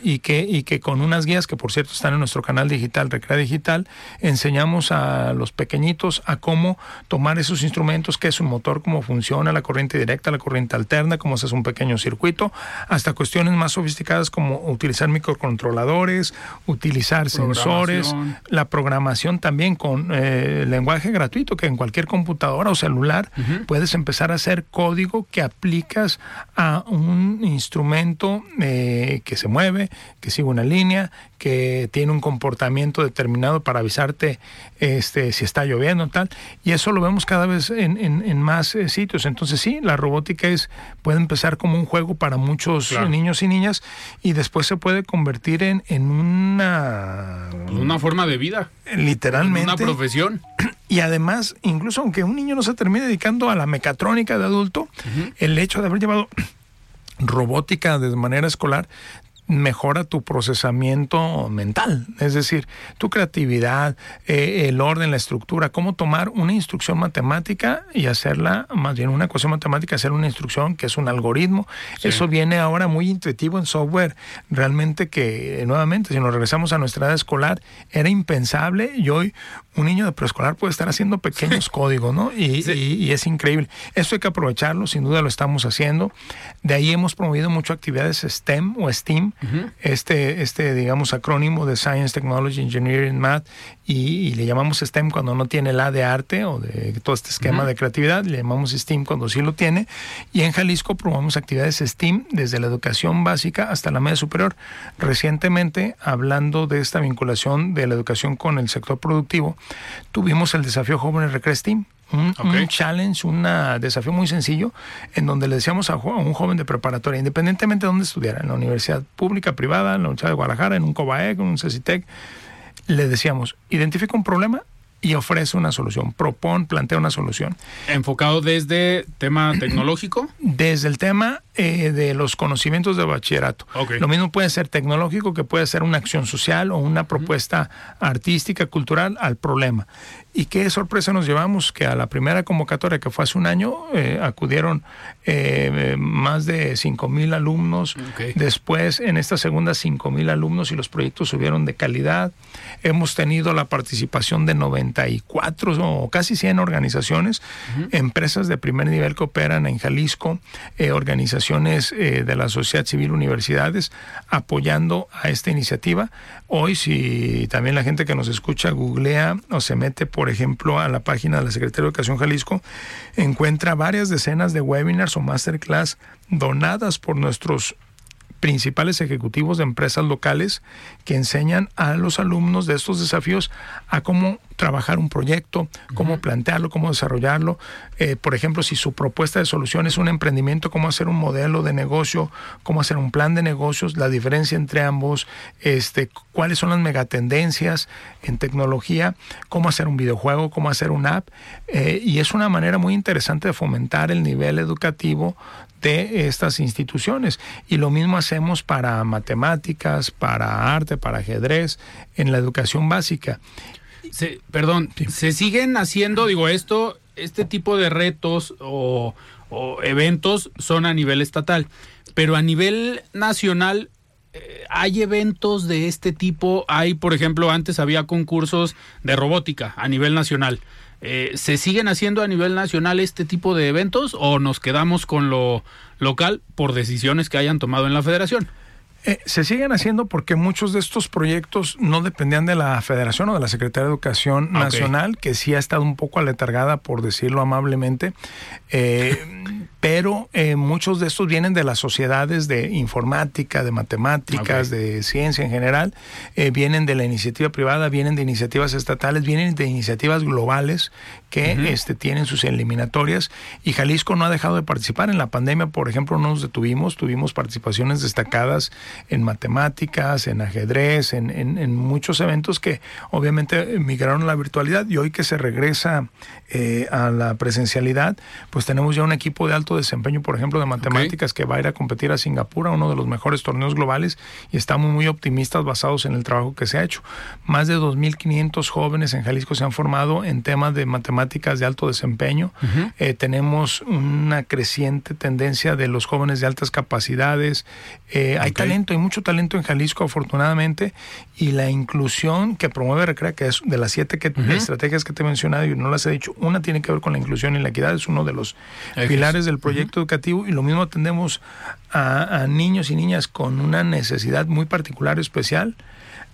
Y que, y que con unas guías que por cierto están en nuestro canal digital, Recrea Digital, enseñamos a los pequeñitos a cómo tomar esos instrumentos, qué es un motor, cómo funciona la corriente directa, la corriente alterna, cómo se hace un pequeño circuito, hasta cuestiones más sofisticadas como utilizar microcontroladores utilizar sensores, la programación también con eh, lenguaje gratuito que en cualquier computadora o celular puedes empezar a hacer código que aplicas a un instrumento eh, que se mueve, que sigue una línea, que tiene un comportamiento determinado para avisarte este, si está lloviendo tal. Y eso lo vemos cada vez en, más eh, sitios. Entonces sí, la robótica es, puede empezar como un juego para muchos niños y niñas y después se puede convertir en, en una... Una forma de vida. Literalmente. Una profesión. Y además, incluso aunque un niño no se termine dedicando a la mecatrónica de adulto, el hecho de haber llevado (clears throat) robótica de manera escolar mejora tu procesamiento mental, es decir, tu creatividad, eh, el orden, la estructura, cómo tomar una instrucción matemática y hacerla, más bien una ecuación matemática, hacer una instrucción que es un algoritmo. Eso viene ahora muy intuitivo en software, realmente que nuevamente, si nos regresamos a nuestra edad escolar, era impensable y hoy un niño de preescolar puede estar haciendo pequeños códigos, ¿no? Y, es increíble. Esto hay que aprovecharlo, sin duda lo estamos haciendo. De ahí hemos promovido mucho actividades STEM o STEAM, este, este, digamos, acrónimo de Science, Technology, Engineering, Math, y, le llamamos STEM cuando no tiene la de arte o de todo este esquema de creatividad, le llamamos STEAM cuando sí lo tiene. Y en Jalisco promovemos actividades STEAM desde la educación básica hasta la media superior. Recientemente, hablando de esta vinculación de la educación con el sector productivo, tuvimos el desafío Jóvenes Recres Team. Un, challenge, un desafío muy sencillo, en donde le decíamos a, un joven de preparatoria, independientemente de dónde estudiara, en la universidad pública, privada, en la Universidad de Guadalajara, en un COBAEC, en un CECITEC, le decíamos, identifica un problema y ofrece una solución, propone, plantea una solución. ¿Enfocado desde tema (clears throat) tecnológico? Desde el tema eh, de los conocimientos de bachillerato. Lo mismo puede ser tecnológico que puede ser una acción social o una propuesta artística, cultural al problema. Y qué sorpresa nos llevamos que a la primera convocatoria que fue hace un año eh, acudieron eh, más de 5 mil alumnos. Después en esta segunda 5 mil alumnos y los proyectos subieron de calidad. Hemos tenido la participación de 94 o casi 100 organizaciones, empresas de primer nivel que operan en Jalisco, organizaciones eh, de la sociedad civil, universidades, apoyando a esta iniciativa. Hoy, si también la gente que nos escucha googlea o se mete, por ejemplo, a la página de la Secretaría de Educación Jalisco, encuentra varias decenas de webinars o masterclass donadas por nuestros principales ejecutivos de empresas locales que enseñan a los alumnos de estos desafíos a cómo trabajar un proyecto, cómo plantearlo, cómo desarrollarlo. Eh, por ejemplo, si su propuesta de solución es un emprendimiento, cómo hacer un modelo de negocio, cómo hacer un plan de negocios, la diferencia entre ambos, este, cuáles son las megatendencias en tecnología, cómo hacer un videojuego, cómo hacer una app. Eh, y es una manera muy interesante de fomentar el nivel educativo de estas instituciones. Y lo mismo hacemos para matemáticas, para arte, para ajedrez, en la educación básica. perdón, se siguen haciendo, digo, esto, este tipo de retos o, eventos son a nivel estatal, pero a nivel nacional eh, hay eventos de este tipo. Hay, por ejemplo, antes había concursos de robótica a nivel nacional. Eh, ¿Se siguen haciendo a nivel nacional este tipo de eventos o nos quedamos con lo local por decisiones que hayan tomado en la federación? Eh, se siguen haciendo porque muchos de estos proyectos no dependían de la Federación o de la Secretaría de Educación ah, Nacional, que sí ha estado un poco aletargada, por decirlo amablemente. Eh, pero eh, muchos de estos vienen de las sociedades de informática, de matemáticas, de ciencia en general, eh, vienen de la iniciativa privada, vienen de iniciativas estatales, vienen de iniciativas globales que este, tienen sus eliminatorias. Y Jalisco no ha dejado de participar. En la pandemia, por ejemplo, no nos detuvimos, tuvimos participaciones destacadas en matemáticas, en ajedrez, en, en, muchos eventos que obviamente migraron a la virtualidad. Y hoy que se regresa eh, a la presencialidad, pues tenemos ya un equipo de alto desempeño, por ejemplo, de matemáticas que va a ir a competir a Singapur, a uno de los mejores torneos globales, y estamos muy optimistas basados en el trabajo que se ha hecho. Más de 2.500 jóvenes en Jalisco se han formado en temas de matemáticas de alto desempeño. Eh, tenemos una creciente tendencia de los jóvenes de altas capacidades. Eh, hay talento, hay mucho talento en Jalisco, afortunadamente, y la inclusión que promueve Recrea, que es de las siete que, estrategias que te he mencionado y no las he dicho, una tiene que ver con la inclusión y la equidad, es uno de los pilares del del proyecto educativo y lo mismo atendemos a, niños y niñas con una necesidad muy particular, especial,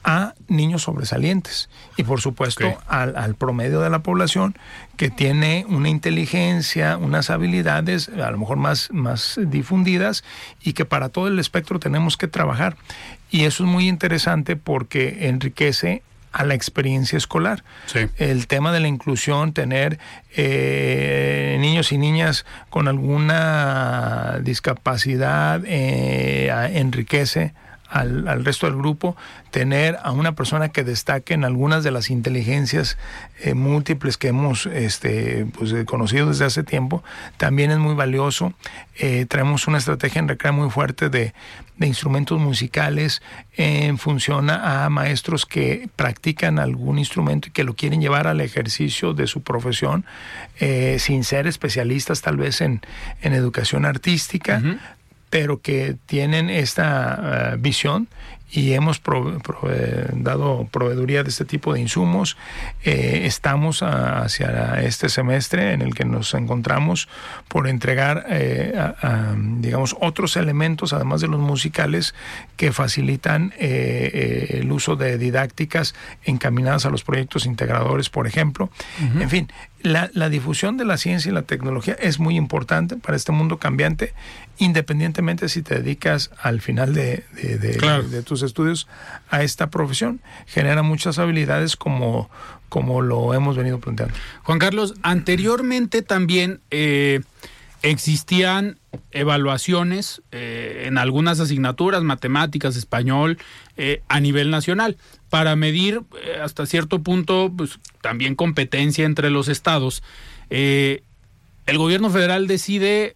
a niños sobresalientes y por supuesto al, promedio de la población que tiene una inteligencia, unas habilidades a lo mejor más, más difundidas y que para todo el espectro tenemos que trabajar. Y eso es muy interesante porque enriquece a la experiencia escolar. El tema de la inclusión, tener eh, niños y niñas con alguna discapacidad, eh, enriquece al, resto del grupo, tener a una persona que destaque en algunas de las inteligencias eh, múltiples que hemos este, pues, conocido desde hace tiempo, también es muy valioso. Eh, traemos una estrategia en Recrea muy fuerte de, instrumentos musicales en función a maestros que practican algún instrumento y que lo quieren llevar al ejercicio de su profesión, sin ser especialistas tal vez en, educación artística, pero que tienen esta eh, visión y hemos eh, dado proveeduría de este tipo de insumos. Eh, estamos hacia este semestre en el que nos encontramos por entregar, eh, digamos, otros elementos, además de los musicales, que facilitan el uso de didácticas encaminadas a los proyectos integradores, por ejemplo. En fin, la, difusión de la ciencia y la tecnología es muy importante para este mundo cambiante, independientemente si te dedicas al final de, de, de tus estudios a esta profesión. Genera muchas habilidades como, como lo hemos venido planteando. Juan Carlos, anteriormente también eh, existían evaluaciones eh, en algunas asignaturas, matemáticas, español, eh, a nivel nacional, para medir hasta cierto punto pues, también competencia entre los estados. el gobierno federal decide,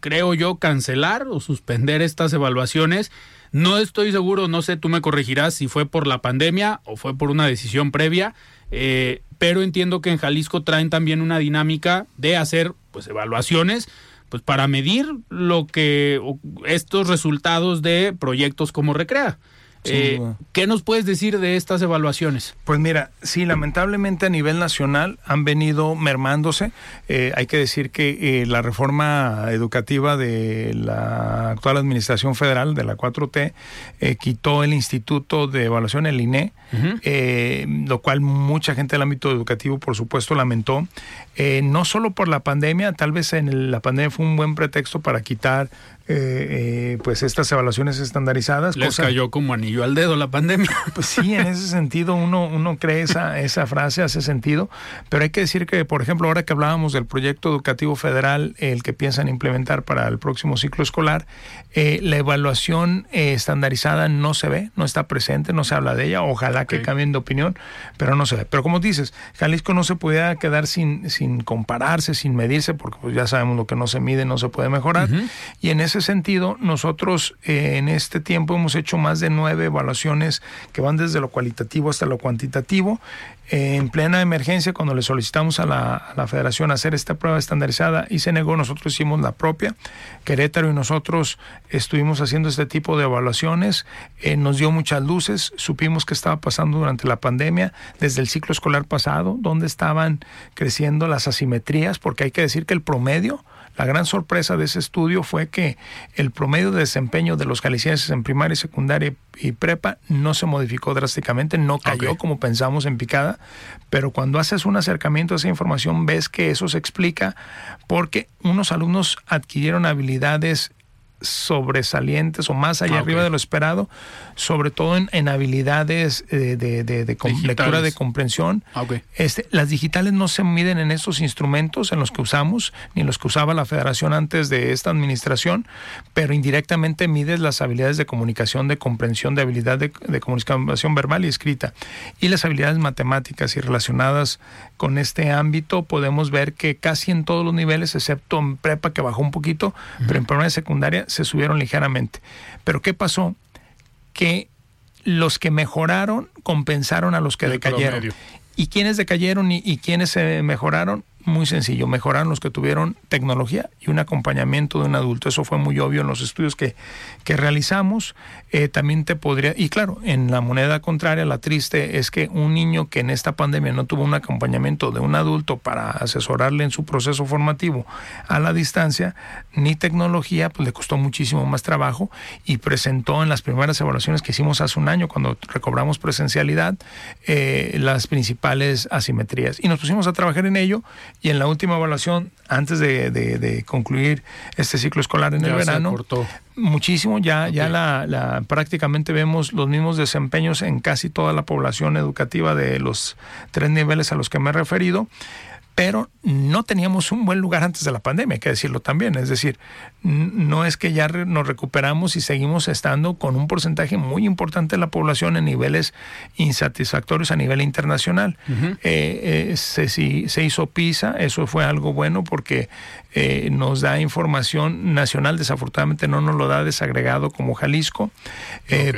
creo yo, cancelar o suspender estas evaluaciones no estoy seguro, no sé, tú me corregirás si fue por la pandemia o fue por una decisión previa, eh, pero entiendo que en Jalisco traen también una dinámica de hacer pues evaluaciones pues para medir lo que estos resultados de proyectos como Recrea. Eh, ¿Qué nos puedes decir de estas evaluaciones? Pues mira, sí, lamentablemente a nivel nacional han venido mermándose. Eh, hay que decir que eh, la reforma educativa de la actual administración federal, de la 4T, quitó el Instituto de Evaluación, el INE, lo cual mucha gente del ámbito educativo, por supuesto, lamentó. no solo por la pandemia, tal vez en la pandemia fue un buen pretexto para quitar eh, eh, pues estas evaluaciones estandarizadas. Les cayó como anillo al dedo la pandemia. (laughs) Pues sí, en ese sentido uno, uno cree esa, esa frase, hace sentido, pero hay que decir que, por ejemplo, ahora que hablábamos del proyecto educativo federal, el que piensan implementar para el próximo ciclo escolar, eh, la evaluación estandarizada no se ve, no está presente, no se habla de ella, ojalá que cambien de opinión, pero no se ve. Pero como dices, Jalisco no se puede quedar sin, sin compararse, sin medirse, porque pues ya sabemos lo que no se mide no se puede mejorar, y en ese sentido, nosotros eh, en este tiempo hemos hecho más de nueve evaluaciones que van desde lo cualitativo hasta lo cuantitativo. en plena emergencia, cuando le solicitamos a la, federación hacer esta prueba estandarizada y se negó, nosotros hicimos la propia. Querétaro y nosotros estuvimos haciendo este tipo de evaluaciones. Eh, nos dio muchas luces, supimos qué estaba pasando durante la pandemia, desde el ciclo escolar pasado, donde estaban creciendo las asimetrías, porque hay que decir que el promedio la gran sorpresa de ese estudio fue que el promedio de desempeño de los jaliscienses en primaria, secundaria y prepa no se modificó drásticamente, no cayó como pensamos en picada, pero cuando haces un acercamiento a esa información ves que eso se explica porque unos alumnos adquirieron habilidades sobresalientes o más allá ah, arriba de lo esperado, sobre todo en, habilidades eh, de, de, lectura de comprensión. Ah, este, las digitales no se miden en estos instrumentos en los que usamos, ni en los que usaba la federación antes de esta administración, pero indirectamente mides las habilidades de comunicación, de comprensión, de habilidad de, de comunicación verbal y escrita. Y las habilidades matemáticas y relacionadas con este ámbito, podemos ver que casi en todos los niveles, excepto en prepa que bajó un poquito, pero en primaria y secundaria se subieron ligeramente. Pero ¿qué pasó? Que los que mejoraron compensaron a los que decayeron. ¿Y quiénes decayeron y, quiénes se mejoraron? Muy sencillo, mejoraron los que tuvieron tecnología y un acompañamiento de un adulto. Eso fue muy obvio en los estudios que, que realizamos. Eh, también te podría, y claro, en la moneda contraria, la triste es que un niño que en esta pandemia no tuvo un acompañamiento de un adulto para asesorarle en su proceso formativo a la distancia, ni tecnología, pues le costó muchísimo más trabajo y presentó en las primeras evaluaciones que hicimos hace un año, cuando recobramos presencialidad, eh, las principales asimetrías. Y nos pusimos a trabajar en ello y en la última evaluación, antes de, concluir este ciclo escolar en el verano, muchísimo, ya, ya la, prácticamente vemos los mismos desempeños en casi toda la población educativa de los tres niveles a los que me he referido pero no teníamos un buen lugar antes de la pandemia, hay que decirlo también. Es decir, no es que ya nos recuperamos y seguimos estando con un porcentaje muy importante de la población en niveles insatisfactorios a nivel internacional. Eh, eh, se, se, hizo PISA, eso fue algo bueno porque eh, nos da información nacional, desafortunadamente no nos lo da desagregado como Jalisco,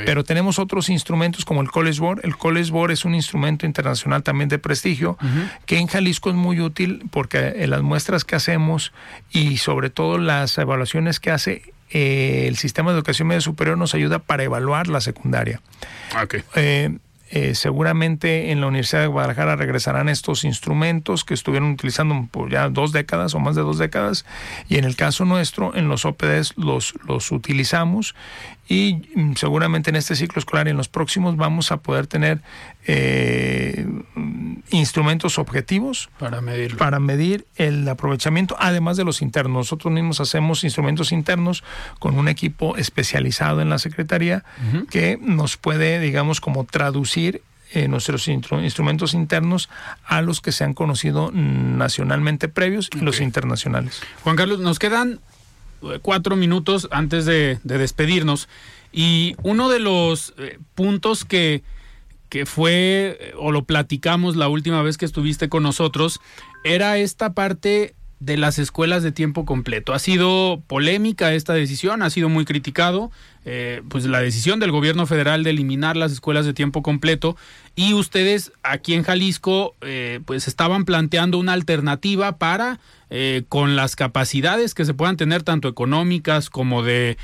pero tenemos otros instrumentos como el College Board. El College Board es un instrumento internacional también de prestigio que en Jalisco es muy útil porque en las muestras que hacemos y sobre todo las evaluaciones que hace eh, el sistema de educación media superior nos ayuda para evaluar la secundaria. Okay. Eh, eh, seguramente en la Universidad de Guadalajara regresarán estos instrumentos que estuvieron utilizando por ya dos décadas o más de dos décadas y en el caso nuestro en los OPDs los, los utilizamos y mm, seguramente en este ciclo escolar y en los próximos vamos a poder tener eh, instrumentos objetivos para medir para medir el aprovechamiento además de los internos. Nosotros mismos hacemos instrumentos internos con un equipo especializado en la secretaría que nos puede digamos como traducir eh, nuestros instrumentos internos a los que se han conocido nacionalmente previos y los internacionales. Juan Carlos, nos quedan cuatro minutos antes de, despedirnos. Y uno de los eh, puntos que, que fue, o lo platicamos la última vez que estuviste con nosotros, era esta parte de las escuelas de tiempo completo. Ha sido polémica esta decisión, ha sido muy criticado, eh, pues la decisión del gobierno federal de eliminar las escuelas de tiempo completo y ustedes aquí en Jalisco eh, pues estaban planteando una alternativa para eh, con las capacidades que se puedan tener tanto económicas como de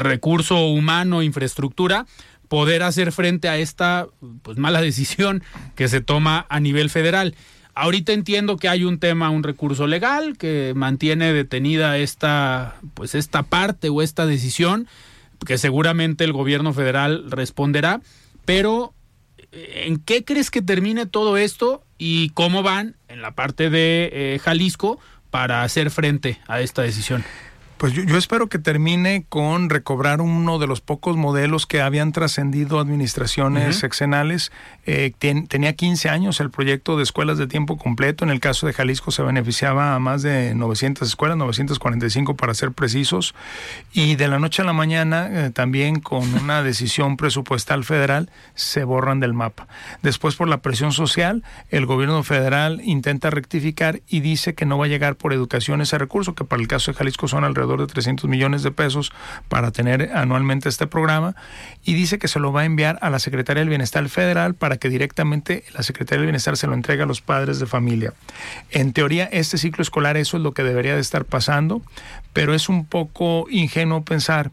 recurso humano, infraestructura, poder hacer frente a esta pues mala (laughs) decisión que se toma a nivel federal. Ahorita entiendo que hay un tema, un recurso legal que mantiene detenida esta, pues esta parte o esta decisión, que seguramente el gobierno federal responderá, pero ¿en qué crees que termine todo esto y cómo van en la parte de eh, Jalisco para hacer frente a esta decisión? Pues yo, espero que termine con recobrar uno de los pocos modelos que habían trascendido administraciones sexenales. Eh, tenía 15 años el proyecto de escuelas de tiempo completo. En el caso de Jalisco se beneficiaba a más de 900 escuelas, 945 para ser precisos. Y de la noche a la mañana, eh, también con (laughs) una decisión presupuestal federal, se borran del mapa. Después, por la presión social, el gobierno federal intenta rectificar y dice que no va a llegar por educación ese recurso, que para el caso de Jalisco son alrededor de 300 millones de pesos para tener anualmente este programa y dice que se lo va a enviar a la Secretaría del Bienestar Federal para que directamente la Secretaría del Bienestar se lo entregue a los padres de familia. En teoría, este ciclo escolar eso es lo que debería de estar pasando, pero es un poco ingenuo pensar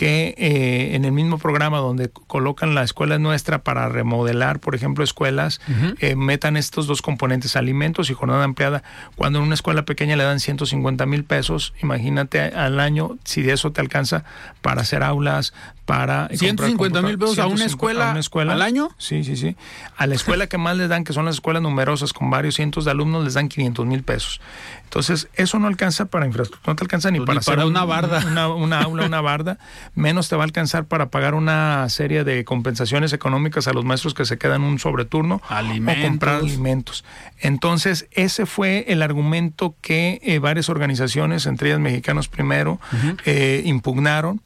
que eh, en el mismo programa donde colocan la escuela nuestra para remodelar, por ejemplo, escuelas, eh, metan estos dos componentes, alimentos y jornada ampliada. Cuando en una escuela pequeña le dan 150 mil pesos, imagínate al año si de eso te alcanza para hacer aulas, para... 150 mil pesos a una, escuela, al año. Sí, sí, sí. A la escuela que más les dan, que son las escuelas numerosas con varios cientos de alumnos, les dan 500 mil pesos. Entonces, eso no alcanza para infraestructura, no te alcanza ni pues para, hacer una barda. Una, aula, una barda, menos te va a alcanzar para pagar una serie de compensaciones económicas a los maestros que se quedan un sobreturno alimentos. o comprar alimentos. Entonces, ese fue el argumento que eh, varias organizaciones, entre ellas Mexicanos Primero, eh, impugnaron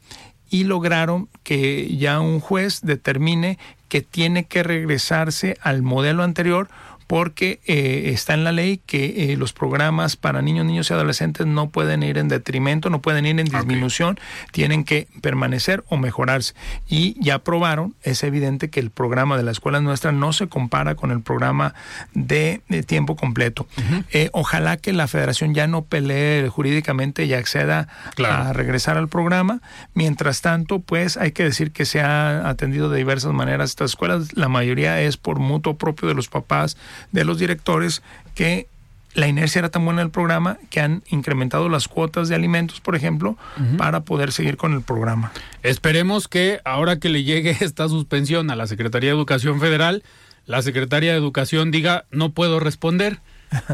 y lograron que ya un juez determine que tiene que regresarse al modelo anterior porque eh, está en la ley que eh, los programas para niños, niños y adolescentes no pueden ir en detrimento, no pueden ir en disminución, tienen que permanecer o mejorarse. Y ya aprobaron, es evidente que el programa de la escuela nuestra no se compara con el programa de, tiempo completo. Eh, ojalá que la federación ya no pelee jurídicamente y acceda a regresar al programa. Mientras tanto, pues hay que decir que se ha atendido de diversas maneras estas escuelas. La mayoría es por mutuo propio de los papás, de los directores, que la inercia era tan buena del programa que han incrementado las cuotas de alimentos, por ejemplo, para poder seguir con el programa. Esperemos que ahora que le llegue (laughs) esta suspensión a la Secretaría de Educación Federal, la Secretaría de Educación diga no puedo responder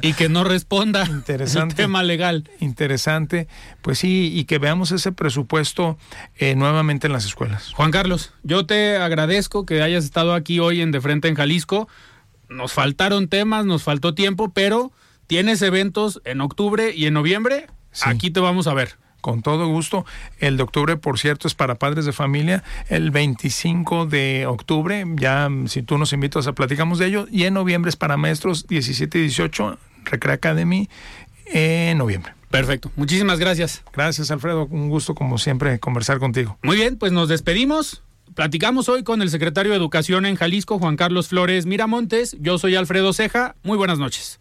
y que no responda (laughs) Interesante. el tema legal. Interesante, pues sí, y que veamos ese presupuesto eh, nuevamente en las escuelas. Juan Carlos, yo te agradezco que hayas estado aquí hoy en De Frente en Jalisco. Nos faltaron temas, nos faltó tiempo, pero tienes eventos en octubre y en noviembre. Aquí te vamos a ver. Con todo gusto. El de octubre, por cierto, es para padres de familia. El 25 de octubre, ya si tú nos invitas a platicamos de ello. Y en noviembre es para maestros 17 y 18, Recrea Academy, en noviembre. Perfecto. Muchísimas gracias. Gracias, Alfredo. Un gusto, como siempre, conversar contigo. Muy bien, pues nos despedimos. Platicamos hoy con el secretario de Educación en Jalisco, Juan Carlos Flores Miramontes. Yo soy Alfredo Ceja. Muy buenas noches.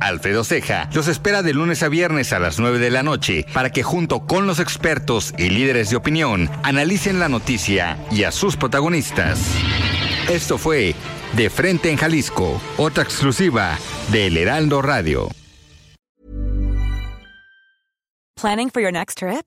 Alfredo Ceja los espera de lunes a viernes a las 9 de la noche para que junto con los expertos y líderes de opinión analicen la noticia y a sus protagonistas. Esto fue De Frente en Jalisco, otra exclusiva de El Heraldo Radio. Planning for your next trip?